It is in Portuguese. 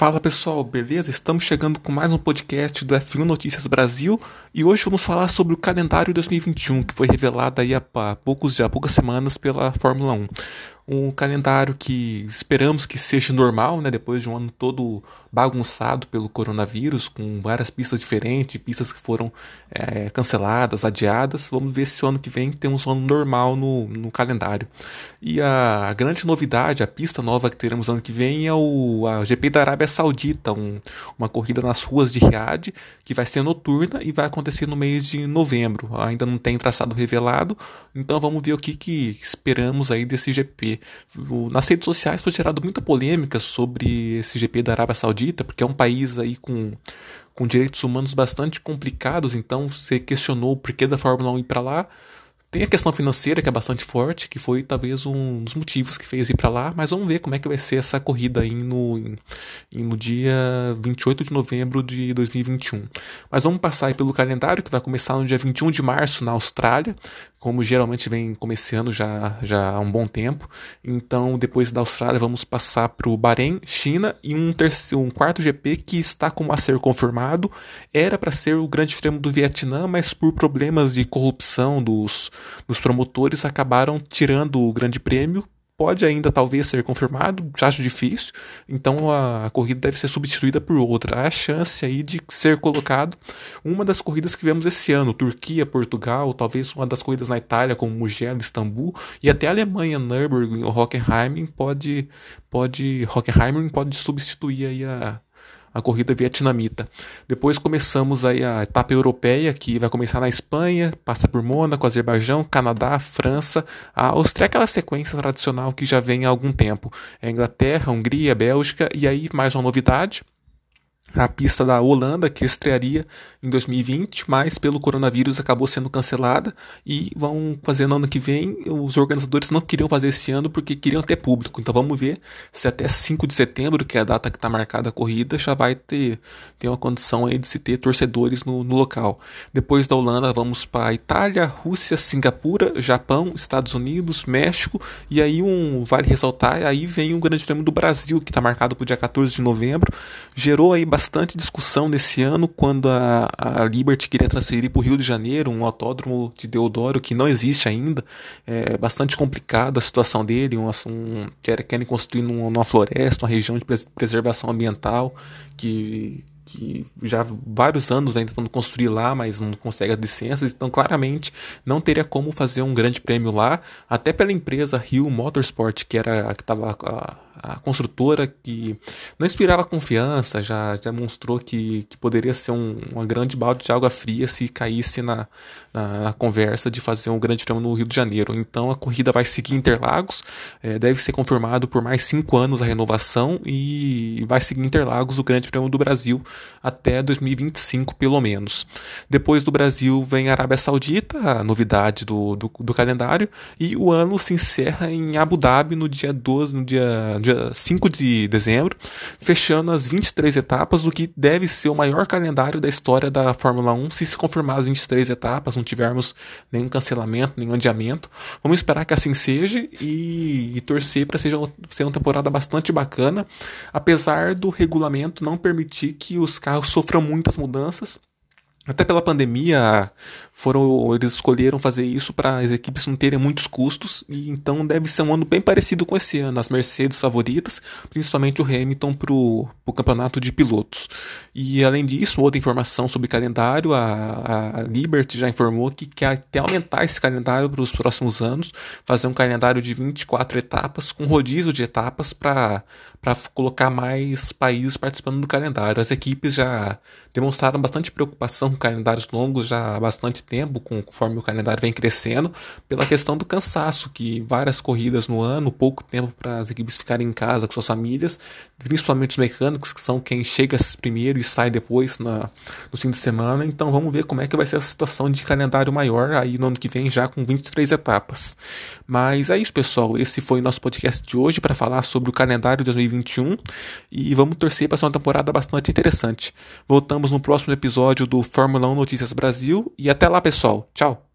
Fala pessoal, beleza? Estamos chegando com mais um podcast do F1 Notícias Brasil e hoje vamos falar sobre o calendário 2021 que foi revelado aí há poucos, há poucas semanas pela Fórmula 1 um calendário que esperamos que seja normal, né, depois de um ano todo bagunçado pelo coronavírus, com várias pistas diferentes, pistas que foram é, canceladas, adiadas. Vamos ver se o ano que vem temos um ano normal no, no calendário. E a, grande novidade, a pista nova que teremos ano que vem é o a GP da Arábia Saudita, um, uma corrida nas ruas de Riad, que vai ser noturna e vai acontecer no mês de novembro. Ainda não tem traçado revelado, então vamos ver o que, que esperamos aí desse GP nas redes sociais foi gerado muita polêmica sobre esse GP da Arábia Saudita, porque é um país aí com, com direitos humanos bastante complicados, então você questionou o porquê da Fórmula 1 ir para lá. Tem a questão financeira que é bastante forte, que foi talvez um dos motivos que fez ir para lá, mas vamos ver como é que vai ser essa corrida aí no, em, no dia 28 de novembro de 2021. Mas vamos passar aí pelo calendário, que vai começar no dia 21 de março na Austrália, como geralmente vem começando já, já há um bom tempo. Então, depois da Austrália, vamos passar para o Bahrein, China e um, terceiro, um quarto GP que está como a ser confirmado. Era para ser o Grande Prêmio do Vietnã, mas por problemas de corrupção dos os promotores acabaram tirando o Grande Prêmio. Pode ainda talvez ser confirmado, já acho difícil. Então a, a corrida deve ser substituída por outra. Há a chance aí de ser colocado uma das corridas que vemos esse ano, Turquia, Portugal, talvez uma das corridas na Itália, como Mugello, Istambul, e até Alemanha, Nürburgring ou Hockenheim pode pode Hockenheim pode substituir aí a, a corrida vietnamita. Depois começamos aí a etapa europeia, que vai começar na Espanha, passa por Mônaco, Azerbaijão, Canadá, França, a Áustria, aquela sequência tradicional que já vem há algum tempo. É Inglaterra, Hungria, Bélgica, e aí mais uma novidade, a pista da Holanda, que estrearia em 2020, mas pelo coronavírus acabou sendo cancelada e vão fazer no ano que vem. Os organizadores não queriam fazer esse ano porque queriam ter público. Então vamos ver se até 5 de setembro, que é a data que está marcada a corrida, já vai ter, ter uma condição aí de se ter torcedores no, no local. Depois da Holanda, vamos para Itália, Rússia, Singapura, Japão, Estados Unidos, México e aí um vale ressaltar, aí vem o Grande Prêmio do Brasil, que está marcado para o dia 14 de novembro. Gerou aí bastante discussão nesse ano quando a, a Liberty queria transferir para o Rio de Janeiro, um autódromo de Deodoro que não existe ainda. É bastante complicada a situação dele, um, um, querem construir numa, numa floresta, uma região de preservação ambiental que que já há vários anos vem tentando construir lá, mas não consegue as licenças, então claramente não teria como fazer um grande prêmio lá, até pela empresa Rio Motorsport, que era a que estava a construtora que não inspirava confiança, já, já mostrou que, que poderia ser um, uma grande balde de água fria se caísse na, na, na, conversa de fazer um grande prêmio no Rio de Janeiro. Então a corrida vai seguir Interlagos, é, deve ser confirmado por mais cinco anos a renovação e vai seguir Interlagos o Grande Prêmio do Brasil até 2025, pelo menos. Depois do Brasil vem a Arábia Saudita, a novidade do, do, do calendário, e o ano se encerra em Abu Dhabi no dia 12, no dia, dia 5 de dezembro, fechando as 23 etapas do que deve ser o maior calendário da história da Fórmula 1, se se confirmar as 23 etapas, não tivermos nenhum cancelamento, nenhum adiamento. Vamos esperar que assim seja e, e torcer para seja ser uma temporada bastante bacana, apesar do regulamento não permitir que os carros sofram muitas mudanças. Até pela pandemia, foram eles escolheram fazer isso para as equipes não terem muitos custos. E então deve ser um ano bem parecido com esse ano as Mercedes favoritas principalmente o Hamilton para o campeonato de pilotos. E além disso outra informação sobre calendário a, a Liberty já informou que quer até aumentar esse calendário para os próximos anos fazer um calendário de 24 etapas com rodízio de etapas para para colocar mais países participando do calendário. As equipes já demonstraram bastante preocupação com calendários longos já há bastante tempo, conforme o calendário vem crescendo, pela questão do cansaço, que várias corridas no ano, pouco tempo para as equipes ficarem em casa com suas famílias, principalmente os mecânicos, que são quem chega primeiro e sai depois na, no fim de semana. Então vamos ver como é que vai ser a situação de calendário maior aí no ano que vem, já com 23 etapas. Mas é isso, pessoal. Esse foi o nosso podcast de hoje para falar sobre o calendário 2021 e vamos torcer para ser uma temporada bastante interessante. Voltamos no próximo episódio do Fórmula 1 Notícias Brasil e até pessoal. Tchau.